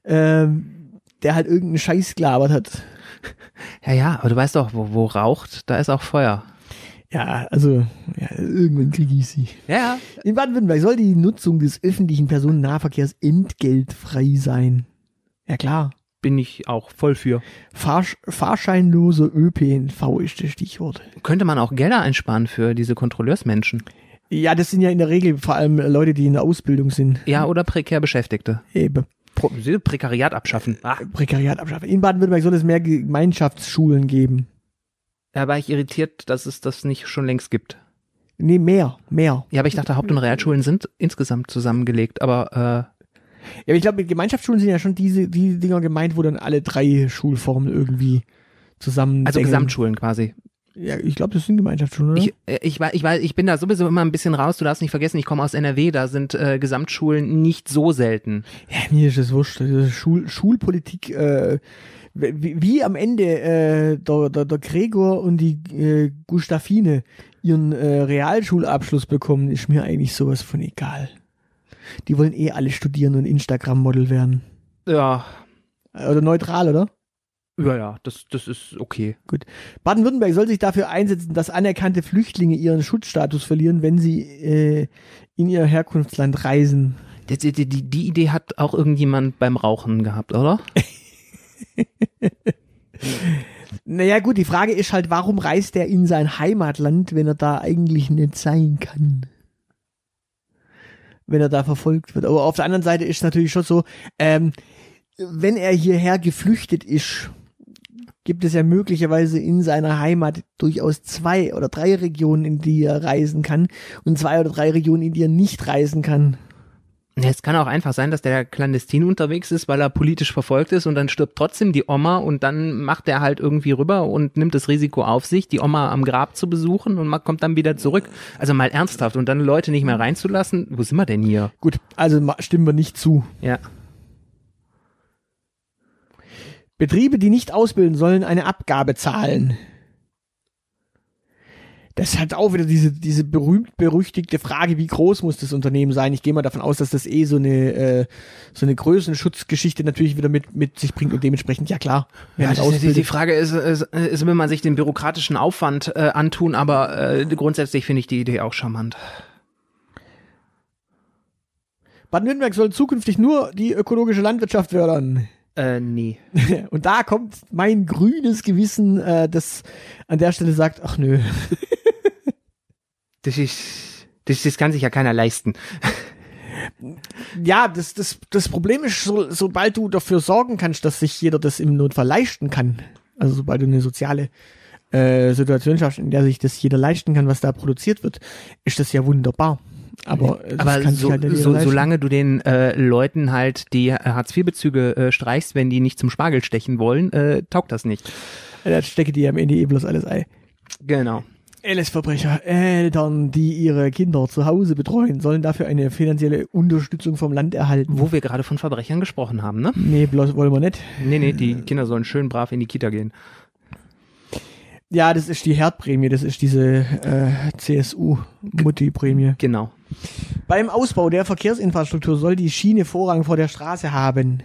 S2: ähm, der halt irgendeinen Scheiß gelabert hat.
S3: Ja, ja, aber du weißt doch, wo, wo raucht, da ist auch Feuer.
S2: Ja, also ja, irgendwann kriege ich sie.
S3: Ja.
S2: In Baden-Württemberg soll die Nutzung des öffentlichen Personennahverkehrs entgeltfrei sein. Ja klar.
S3: Bin ich auch voll für.
S2: Fahrsch fahrscheinloser ÖPNV ist das Stichwort.
S3: Könnte man auch Gelder einsparen für diese Kontrolleursmenschen.
S2: Ja, das sind ja in der Regel vor allem Leute, die in der Ausbildung sind.
S3: Ja, oder prekär Beschäftigte.
S2: Eben.
S3: Pro Prekariat abschaffen. Ah.
S2: Prekariat abschaffen. In Baden-Württemberg soll es mehr Gemeinschaftsschulen geben.
S3: Da war ich irritiert, dass es das nicht schon längst gibt.
S2: Nee, mehr, mehr.
S3: Ja, aber ich dachte, Haupt- und Realschulen sind insgesamt zusammengelegt, aber
S2: Ja, aber ich glaube, mit Gemeinschaftsschulen sind ja schon diese die Dinger gemeint, wo dann alle drei Schulformen irgendwie zusammen.
S3: äh, also. Gesamtschulen quasi.
S2: Ja, ich glaube, das sind Gemeinschaftsschulen, oder?
S3: Ich, äh, ich, ich, ich bin da sowieso immer ein bisschen raus. Du darfst nicht vergessen, ich komme aus NRW, da sind äh, Gesamtschulen nicht so selten.
S2: Ja, mir ist das wurscht. Ist Schul Schulpolitik, äh, wie, wie am Ende äh, der, der, der Gregor und die äh, Gustafine ihren äh, Realschulabschluss bekommen, ist mir eigentlich sowas von egal. Die wollen eh alle studieren und Instagram-Model werden.
S3: Ja,
S2: Oder neutral, oder?
S3: ja, ja, das, das ist okay.
S2: Baden-Württemberg soll sich dafür einsetzen, dass anerkannte Flüchtlinge ihren Schutzstatus verlieren, wenn sie äh, in ihr Herkunftsland reisen.
S3: Die, die, die Idee hat auch irgendjemand beim Rauchen gehabt, oder?
S2: Naja gut, die Frage ist halt, warum reist er in sein Heimatland, wenn er da eigentlich nicht sein kann? Wenn er da verfolgt wird. Aber auf der anderen Seite ist es natürlich schon so, ähm, wenn er hierher geflüchtet ist, gibt es ja möglicherweise in seiner Heimat durchaus zwei oder drei Regionen, in die er reisen kann und zwei oder drei Regionen, in die er nicht reisen kann.
S3: Es kann auch einfach sein, dass der clandestin unterwegs ist, weil er politisch verfolgt ist und dann stirbt trotzdem die Oma und dann macht er halt irgendwie rüber und nimmt das Risiko auf sich, die Oma am Grab zu besuchen und man kommt dann wieder zurück. Also mal ernsthaft und dann Leute nicht mehr reinzulassen. Wo sind wir denn hier?
S2: Gut, also stimmen wir nicht zu.
S3: Ja.
S2: Betriebe, die nicht ausbilden, sollen eine Abgabe zahlen. Das hat auch wieder diese, diese berühmt-berüchtigte Frage, wie groß muss das Unternehmen sein? Ich gehe mal davon aus, dass das eh so eine, äh, so eine Größenschutzgeschichte natürlich wieder mit, mit sich bringt und dementsprechend, ja klar,
S3: Ja, die, die. Frage ist, ist, ist, will man sich den bürokratischen Aufwand äh, antun, aber äh, grundsätzlich finde ich die Idee auch charmant.
S2: Baden-Württemberg soll zukünftig nur die ökologische Landwirtschaft fördern.
S3: Äh, nee.
S2: Und da kommt mein grünes Gewissen, äh, das an der Stelle sagt, ach nö.
S3: Das ist, das, das kann sich ja keiner leisten.
S2: Ja, das, das, das Problem ist, so, sobald du dafür sorgen kannst, dass sich jeder das im Notfall leisten kann, also sobald du eine soziale äh, Situation schaffst, in der sich das jeder leisten kann, was da produziert wird, ist das ja wunderbar. Aber,
S3: Aber so,
S2: halt
S3: so, solange du den äh, Leuten halt die Hartz-IV-Bezüge äh, streichst, wenn die nicht zum Spargel stechen wollen, äh, taugt das nicht.
S2: Äh, Da stecke die am Ende eh bloß alles Ei.
S3: Genau.
S2: LS-Verbrecher, Eltern, die ihre Kinder zu Hause betreuen, sollen dafür eine finanzielle Unterstützung vom Land erhalten.
S3: Wo wir gerade von Verbrechern gesprochen haben, ne?
S2: Nee, bloß wollen wir nicht.
S3: Nee, nee, die Kinder sollen schön brav in die Kita gehen.
S2: Ja, das ist die Herdprämie, das ist diese äh, CSU-Mutti-Prämie.
S3: Genau.
S2: Beim Ausbau der Verkehrsinfrastruktur soll die Schiene Vorrang vor der Straße haben.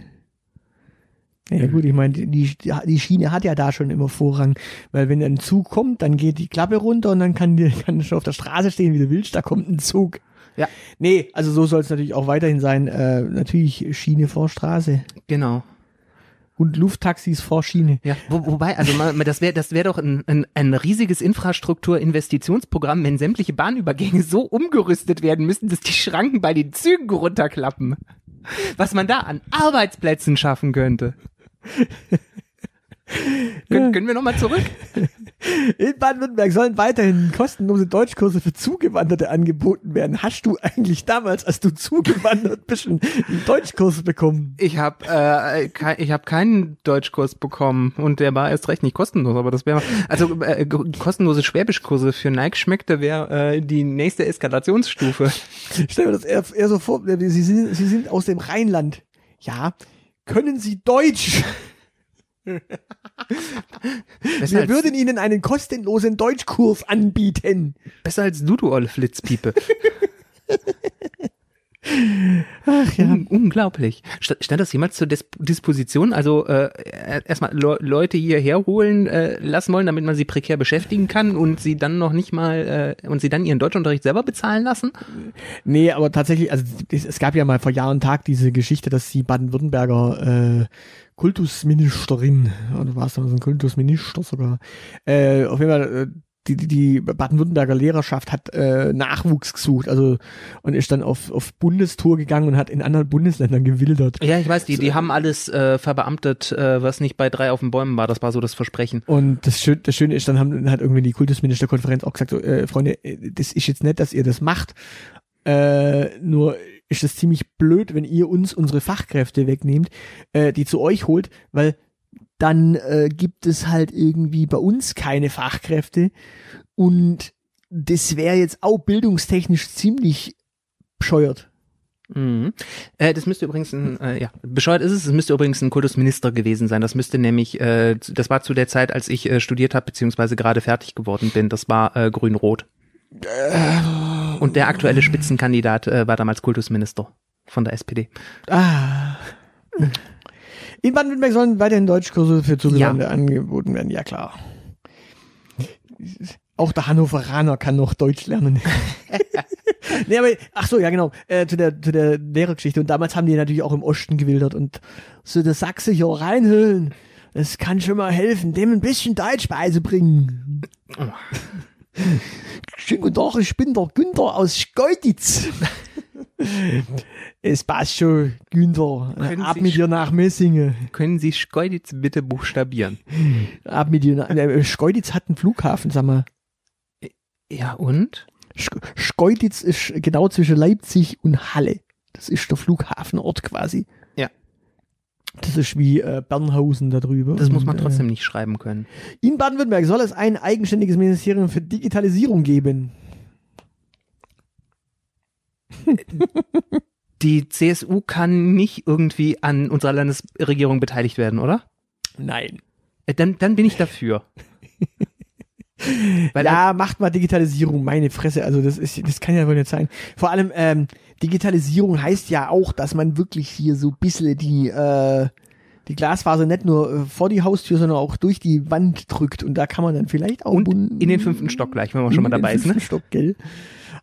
S2: Ja gut, ich meine, die, die Schiene hat ja da schon immer Vorrang, weil wenn ein Zug kommt, dann geht die Klappe runter und dann kann, die, kann schon auf der Straße stehen, wie du willst, da kommt ein Zug.
S3: Ja.
S2: Nee, also so soll es natürlich auch weiterhin sein. Äh, natürlich Schiene vor Straße.
S3: Genau.
S2: Und Lufttaxis vor Schiene.
S3: Ja, wo, wobei, also mal, das wäre das wäre doch ein, ein, ein riesiges Infrastrukturinvestitionsprogramm, wenn sämtliche Bahnübergänge so umgerüstet werden müssen, dass die Schranken bei den Zügen runterklappen. Was man da an Arbeitsplätzen schaffen könnte. Können, können wir nochmal zurück?
S2: In Baden-Württemberg sollen weiterhin kostenlose Deutschkurse für Zugewanderte angeboten werden. Hast du eigentlich damals, als du zugewandert bist, einen Deutschkurs bekommen?
S3: Ich habe äh, kei- ich hab keinen Deutschkurs bekommen und der war erst recht nicht kostenlos, aber das wäre also äh, kostenlose Schwäbischkurse für Nike schmeckte wäre äh, die nächste Eskalationsstufe.
S2: Stell mir das eher, eher so vor, Sie sind, Sie sind aus dem Rheinland. Ja, können Sie Deutsch?
S3: Besser
S2: Wir würden Ihnen einen kostenlosen Deutschkurs anbieten.
S3: besser als du, du olle Flitzpiepe.
S2: Ach ja.
S3: Un unglaublich. St stand das jemals zur Dis Disposition? Also äh, erstmal Le Leute hierher holen äh, lassen wollen, damit man sie prekär beschäftigen kann und sie dann noch nicht mal äh, und sie dann ihren Deutschunterricht selber bezahlen lassen?
S2: Nee, aber tatsächlich, also es, gab ja mal vor Jahr und Tag diese Geschichte, dass die Baden-Württemberger äh, Kultusministerin, oder war es so ein Kultusminister sogar, äh, auf jeden Fall äh, die, die, die Baden-Württemberger Lehrerschaft hat äh, Nachwuchs gesucht, also und ist dann auf, auf Bundestour gegangen und hat in anderen Bundesländern gewildert.
S3: Ja, ich weiß, die, die haben alles äh, verbeamtet, äh, was nicht bei drei auf den Bäumen war. Das war so das Versprechen.
S2: Und das, Schö das Schöne ist, dann haben, hat irgendwie die Kultusministerkonferenz auch gesagt, so, äh, Freunde, äh, das ist jetzt nett, dass ihr das macht, äh, nur ist es ziemlich blöd, wenn ihr uns unsere Fachkräfte wegnehmt, äh, die zu euch holt, weil dann äh, gibt es halt irgendwie bei uns keine Fachkräfte und das wäre jetzt auch bildungstechnisch ziemlich bescheuert.
S3: Mhm. Äh, das müsste übrigens ein, äh, ja, bescheuert ist es, es müsste übrigens ein Kultusminister gewesen sein. Das müsste nämlich, äh, das war zu der Zeit, als ich äh, studiert habe, beziehungsweise gerade fertig geworden bin. Das war äh, grün-rot. Und der aktuelle Spitzenkandidat äh, war damals Kultusminister von der SPD.
S2: Ah. In Baden-Württemberg sollen weiterhin Deutschkurse für Zugewanderte angeboten werden, ja klar. Auch der Hannoveraner kann noch Deutsch lernen. nee, aber, ach so, ja genau, äh, zu der, zu der Lehrergeschichte. Und damals haben die natürlich auch im Osten gewildert und so der Sachse hier reinhüllen. Das kann schon mal helfen, dem ein bisschen Deutsch beizubringen. Schönen guten Tag, ich bin der Günther aus Schkeuditz. es passt schon, Günther.
S3: Können
S2: Ab
S3: Sie
S2: mit dir nach Messingen.
S3: Können Sie Schkeuditz bitte buchstabieren?
S2: Ab mit dir nach, äh, Schkeuditz hat einen Flughafen, sag mal.
S3: Ja, und?
S2: Sch Schkeuditz ist genau zwischen Leipzig und Halle. Das ist der Flughafenort quasi.
S3: Ja.
S2: Das ist wie äh, Bernhausen da drüber.
S3: Das muss
S2: Und,
S3: man trotzdem nicht schreiben können.
S2: Äh, in Baden-Württemberg soll es ein eigenständiges Ministerium für Digitalisierung geben.
S3: Die CSU kann nicht irgendwie an unserer Landesregierung beteiligt werden, oder?
S2: Nein.
S3: Äh, Dann, dann bin ich dafür. Weil
S2: ja, macht mal Digitalisierung, meine Fresse. Also das ist, das kann ja wohl nicht sein. Vor allem, ähm, Digitalisierung heißt ja auch, dass man wirklich hier so ein bisschen die, äh, die Glasfaser nicht nur äh, vor die Haustür, sondern auch durch die Wand drückt. Und da kann man dann vielleicht auch
S3: Und in den fünften Stock gleich, wenn man schon mal dabei ist, ne?
S2: Stock, gell?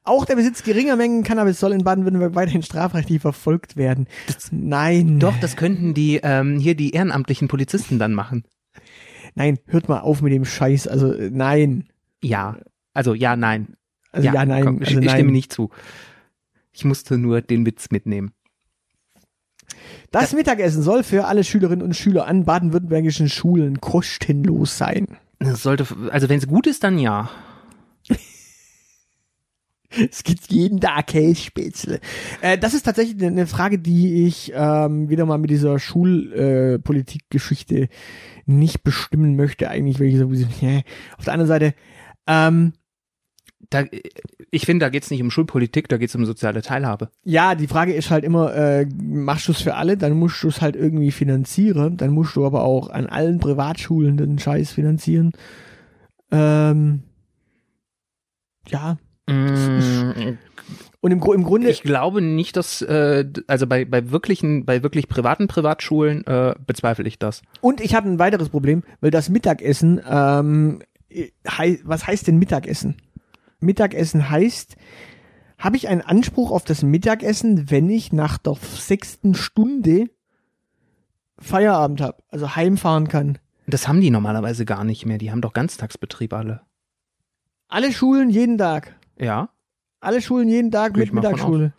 S2: Auch der Besitz geringer Mengen Cannabis soll in Baden-Württemberg weiterhin strafrechtlich verfolgt werden. Nein.
S3: Doch, das könnten die ähm, hier die ehrenamtlichen Polizisten dann machen.
S2: Nein, hört mal auf mit dem Scheiß. Also äh, nein.
S3: Ja. Also ja, nein.
S2: Also ja, nein.
S3: komm, ich,
S2: also
S3: ich
S2: nein.
S3: stimme nicht zu. Ich musste nur den Witz mitnehmen.
S2: Das Mittagessen soll für alle Schülerinnen und Schüler an baden-württembergischen Schulen kostenlos sein.
S3: Das sollte, also wenn es gut ist, dann ja.
S2: Es gibt jeden Tag Kässpätzle. Äh, das ist tatsächlich eine- Frage, die ich ähm, wieder mal mit dieser Schulpolitik-Geschichte nicht bestimmen möchte, eigentlich, weil ich so, yeah. auf der anderen Seite, ähm,
S3: Da, ich finde, da geht's nicht um Schulpolitik, da geht's um soziale Teilhabe.
S2: ja, die Frage ist halt immer, äh, machst du es für alle, dann musst du es halt irgendwie finanzieren, dann musst du aber auch an allen Privatschulen den Scheiß finanzieren. Ähm, ja.
S3: Mm,
S2: Und im, im Grunde,
S3: Ich glaube nicht, dass, äh, also bei, bei wirklichen, bei wirklich privaten Privatschulen äh, bezweifle ich das.
S2: und ich habe ein weiteres Problem, weil das Mittagessen, ähm, hei was heißt denn Mittagessen? Mittagessen heißt, habe ich einen Anspruch auf das Mittagessen, wenn ich nach der sechsten Stunde Feierabend habe, also heimfahren kann.
S3: Das haben die normalerweise gar nicht mehr. Die haben doch Ganztagsbetrieb alle.
S2: Alle Schulen jeden Tag.
S3: Ja.
S2: Alle Schulen jeden Tag
S3: Geh
S2: mit Mittagsschule.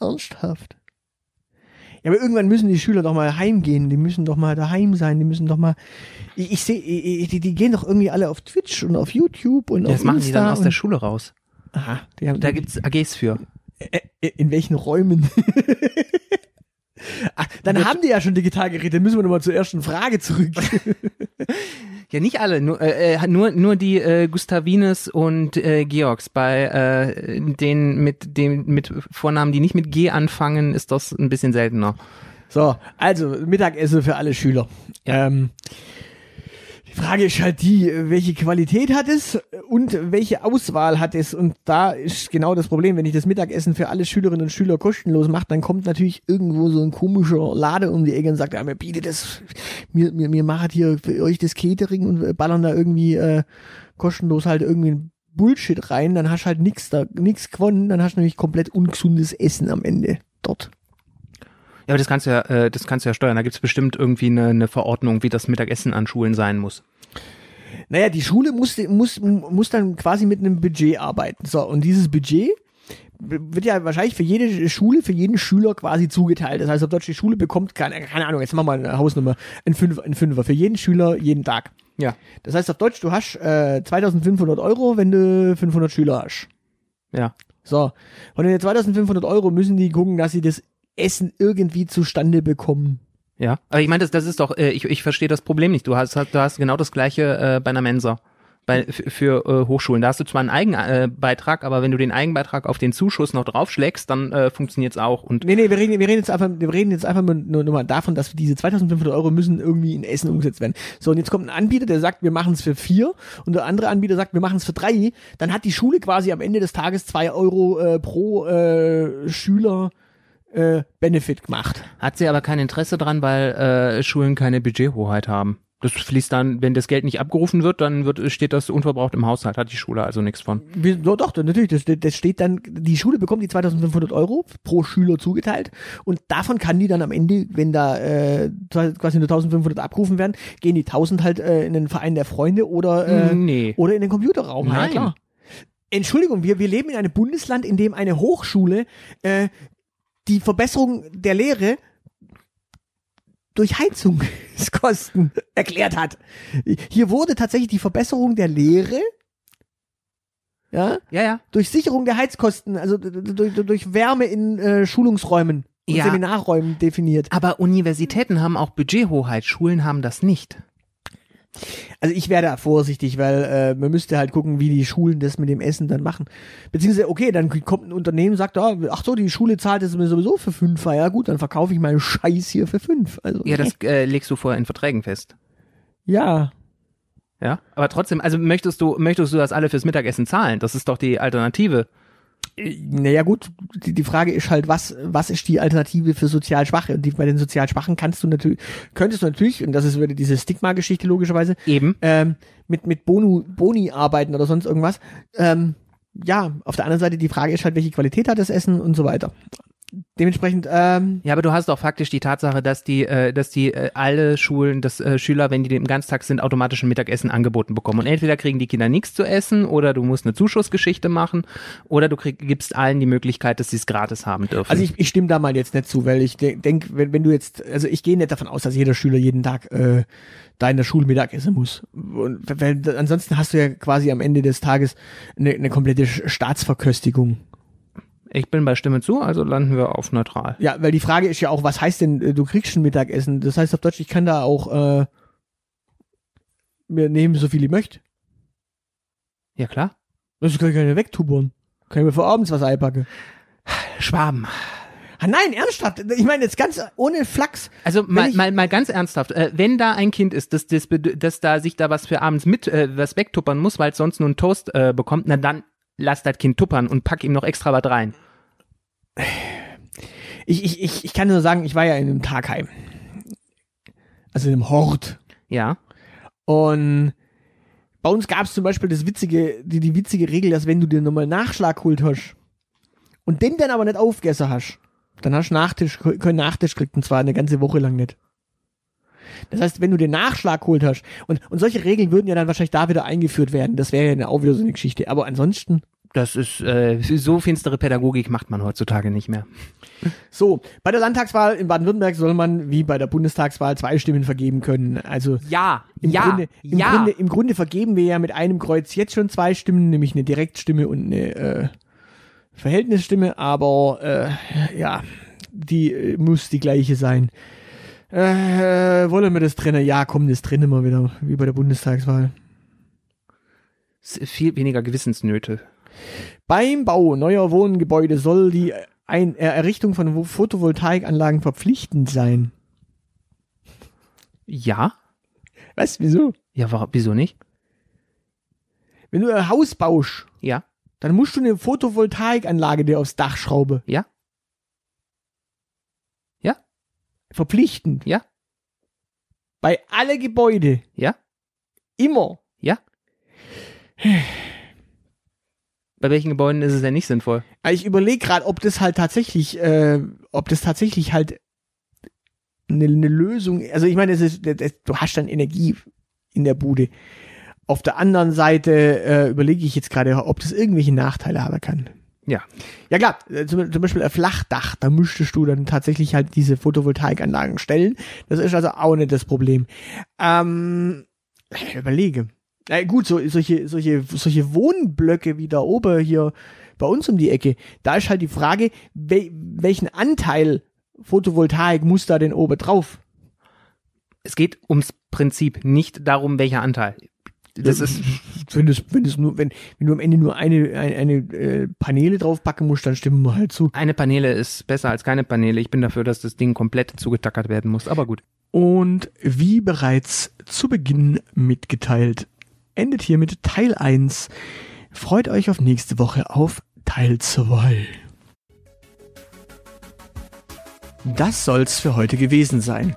S2: Ernsthaft. Ja, aber irgendwann müssen die Schüler doch mal heimgehen. Die müssen doch mal daheim sein. Die müssen doch mal. Ich, ich sehe, die, die gehen doch irgendwie alle auf Twitch und auf YouTube und
S3: Ja,
S2: auf
S3: das machen die dann aus der Schule raus.
S2: Aha, die haben,
S3: Da gibt's AGs für.
S2: In welchen Räumen? Ach, dann
S3: Wird-
S2: haben die ja schon Digitalgeräte. Dann müssen wir nochmal zur ersten Frage zurück.
S3: Ja, nicht alle, nur, äh, äh, nur, nur die äh, Gustavines und äh, Georgs. Bei äh, den mit dem mit Vornamen, die nicht mit G anfangen, ist das ein bisschen seltener.
S2: So, also Mittagessen für alle Schüler. Ähm, die Frage ist halt die, welche Qualität hat es und welche Auswahl hat es? Und da ist genau das Problem, wenn ich das Mittagessen für alle Schülerinnen und Schüler kostenlos mache, dann kommt natürlich irgendwo so ein komischer Lade um die Ecke und sagt, ja, mir bietet das, mir, mir, mir macht hier für euch das Catering und ballern da irgendwie äh, kostenlos halt irgendwie ein Bullshit rein, dann hast halt nix da, nix gewonnen, dann hast du nämlich komplett ungesundes Essen am Ende dort.
S3: Ja, aber das kannst du ja, äh, das kannst du ja steuern. Da gibt's bestimmt irgendwie eine, eine Verordnung, wie das Mittagessen an Schulen sein muss.
S2: Naja, die Schule muss, muss, muss dann quasi mit einem Budget arbeiten. So, und dieses Budget wird ja wahrscheinlich für jede Schule, für jeden Schüler quasi zugeteilt. Das heißt, auf Deutsch die Schule bekommt, keine, keine Ahnung, jetzt machen wir eine Hausnummer, ein Fünfer, ein Fünfer für jeden Schüler jeden Tag.
S3: Ja.
S2: Das heißt, auf Deutsch, du hast äh, 2500 Euro, wenn du 500 Schüler hast.
S3: Ja.
S2: So, von den 2500 Euro müssen die gucken, dass sie das Essen irgendwie zustande bekommen.
S3: Ja. Aber ich meine, das, das ist doch, äh, ich, ich verstehe das Problem nicht. Du hast, du hast genau das gleiche äh, bei einer Mensa. Bei, für äh, Hochschulen. Da hast du zwar einen Eigenbeitrag, äh, aber wenn du den Eigenbeitrag auf den Zuschuss noch draufschlägst, dann äh, funktioniert's auch. Und
S2: Nee, nee, wir reden, wir reden jetzt einfach, wir reden jetzt einfach nur, nur, nur mal davon, dass diese 2500 Euro müssen irgendwie in Essen umgesetzt werden. So, und jetzt kommt ein Anbieter, der sagt, wir machen es für vier und der andere Anbieter sagt, wir machen es für drei. Dann hat die Schule quasi am Ende des Tages zwei Euro äh, pro äh, Schüler äh, Benefit gemacht.
S3: hat sie aber kein Interesse dran, weil äh, Schulen keine Budgethoheit haben. Das fließt dann, wenn das Geld nicht abgerufen wird, dann wird, steht das unverbraucht im Haushalt, hat die Schule also nichts von.
S2: Wie, doch, doch, natürlich, das, das steht dann, die Schule bekommt die 2500 Euro pro Schüler zugeteilt und davon kann die dann am Ende, wenn da äh, quasi nur 1500 abgerufen werden, gehen die 1000 halt äh, in den Verein der Freunde oder äh,
S3: nee.
S2: oder in den Computerraum.
S3: Nein.
S2: Ja, klar. Entschuldigung, wir, wir leben in einem Bundesland, in dem eine Hochschule äh, die Verbesserung der Lehre durch Heizungskosten erklärt hat. Hier wurde tatsächlich die Verbesserung der Lehre ja,
S3: Ja, ja.
S2: durch Sicherung der Heizkosten, also durch, durch Wärme in äh, Schulungsräumen und
S3: Ja.
S2: Seminarräumen definiert.
S3: Aber Universitäten haben auch Budgethoheit, Schulen haben das nicht.
S2: Also ich wäre da vorsichtig, weil äh, man müsste halt gucken, wie die Schulen das mit dem Essen dann machen. Beziehungsweise, okay, dann kommt ein Unternehmen, sagt, ah, ach so, die Schule zahlt es mir sowieso für fünf. Ja gut, dann verkaufe ich meinen Scheiß hier für fünf. Also,
S3: Ja, das äh, legst du vorher in Verträgen fest.
S2: ja.
S3: Ja, aber trotzdem, also möchtest du, möchtest du das alle fürs Mittagessen zahlen? Das ist doch die Alternative.
S2: Naja gut, die, die Frage ist halt, was, was ist die Alternative für sozial Schwache? Und die, bei den sozial Schwachen kannst du natürlich, könntest du natürlich, und das ist wieder diese Stigma-Geschichte logischerweise,
S3: Eben.
S2: ähm, mit, mit Bonu, Boni arbeiten oder sonst irgendwas. Ähm, ja, auf der anderen Seite die Frage ist halt, welche Qualität hat das Essen und so weiter. Dementsprechend, ähm,
S3: Ja, aber du hast auch faktisch die Tatsache, dass die, äh, dass die äh, alle Schulen, dass äh, Schüler, wenn die im Ganztag sind, automatisch ein Mittagessen angeboten bekommen. Und entweder kriegen die Kinder nichts zu essen oder du musst eine Zuschussgeschichte machen oder du krieg, gibst allen die Möglichkeit, dass sie es gratis haben dürfen.
S2: also ich, ich stimme da mal jetzt nicht zu, weil ich de denke, wenn, wenn du jetzt, also ich gehe nicht davon aus, dass jeder Schüler jeden Tag äh, da in der Schule Mittag essen muss. Und weil, ansonsten hast du ja quasi am Ende des Tages eine, eine komplette Staatsverköstigung.
S3: Ich bin bei Stimme zu, also landen wir auf neutral.
S2: Ja, weil die Frage ist ja auch, was heißt denn, äh, du kriegst schon Mittagessen? Das heißt auf Deutsch, ich kann da auch äh, mir nehmen, so viel ich möchte.
S3: Ja, klar.
S2: Das kann ich keine wegtubern. Kann ich mir für abends was einpacken.
S3: Schwaben.
S2: Ah, nein, ernsthaft. Ich meine jetzt ganz ohne Flachs.
S3: Also mal, mal, mal ganz ernsthaft, äh, wenn da ein Kind ist, das, das, das da sich da was für abends mit äh, was wegtuppern muss, weil es sonst nur einen Toast äh, bekommt, na dann lass das Kind tuppern und pack ihm noch extra was rein.
S2: Ich, ich, ich, ich kann nur sagen, ich war ja in einem Tagheim. Also in einem Hort.
S3: Ja.
S2: Und bei uns gab es zum Beispiel das witzige, die, die witzige Regel, dass wenn du dir nochmal Nachschlag geholt hast und den dann aber nicht aufgegessen hast, dann hast du Nachtisch, keinen Nachtisch gekriegt und zwar eine ganze Woche lang nicht. Das heißt, wenn du den Nachschlag geholt hast, und, und solche Regeln würden ja dann wahrscheinlich da wieder eingeführt werden, das wäre ja dann auch wieder so eine Geschichte. Aber ansonsten,
S3: Das ist äh, so finstere Pädagogik macht man heutzutage nicht mehr.
S2: so, bei der Landtagswahl in Baden-Württemberg soll man wie bei der Bundestagswahl zwei Stimmen vergeben können. Also
S3: Ja,
S2: Im,
S3: ja,
S2: Grunde, im,
S3: ja.
S2: Grunde, Im Grunde vergeben wir ja mit einem Kreuz jetzt schon zwei Stimmen, nämlich eine Direktstimme und eine äh, Verhältnisstimme, aber äh, ja, die äh, muss die gleiche sein. Äh, wollen wir das trennen? Ja, komm, das trennen wir wieder, wie bei der Bundestagswahl.
S3: Viel weniger Gewissensnöte.
S2: Beim Bau neuer Wohngebäude soll die ein, äh, Errichtung von Photovoltaikanlagen verpflichtend sein.
S3: Ja?
S2: Was? Wieso?
S3: Ja, warum, wieso nicht?
S2: Wenn du ein Haus baust,
S3: Ja?
S2: dann musst du eine Photovoltaikanlage dir aufs Dach schrauben.
S3: Ja?
S2: Verpflichtend.
S3: Ja?
S2: Bei alle Gebäude.
S3: Ja?
S2: Immer.
S3: Ja? Bei welchen Gebäuden ist es denn nicht sinnvoll?
S2: Also Ich überlege gerade, ob das halt tatsächlich, äh, ob das tatsächlich halt eine, eine Lösung, also ich meine, es ist, das, das, du hast dann Energie in der Bude. Auf der anderen Seite äh, überlege ich jetzt gerade, ob das irgendwelche Nachteile haben kann.
S3: Ja.
S2: Ja klar, äh, zum, zum Beispiel ein Flachdach, da müsstest du dann tatsächlich halt diese Photovoltaikanlagen stellen. Das ist also auch nicht das Problem. Ähm, überlege. Na gut, so, solche, solche, solche Wohnblöcke wie da oben hier bei uns um die Ecke, da ist halt die Frage, wel, welchen Anteil Photovoltaik muss da denn oben drauf?
S3: Es geht ums Prinzip, nicht darum, welcher Anteil. Das ist,
S2: wenn das, wenn nur, wenn, wenn du am Ende nur eine, eine, eine äh, Paneele draufpacken musst, dann stimmen wir halt zu.
S3: eine Paneele ist besser als keine Paneele. Ich bin dafür, dass das Ding komplett zugetackert werden muss, aber gut.
S2: Und wie bereits zu Beginn mitgeteilt, endet hiermit Teil 1. Freut euch auf nächste Woche auf Teil 2. Das soll's für heute gewesen sein.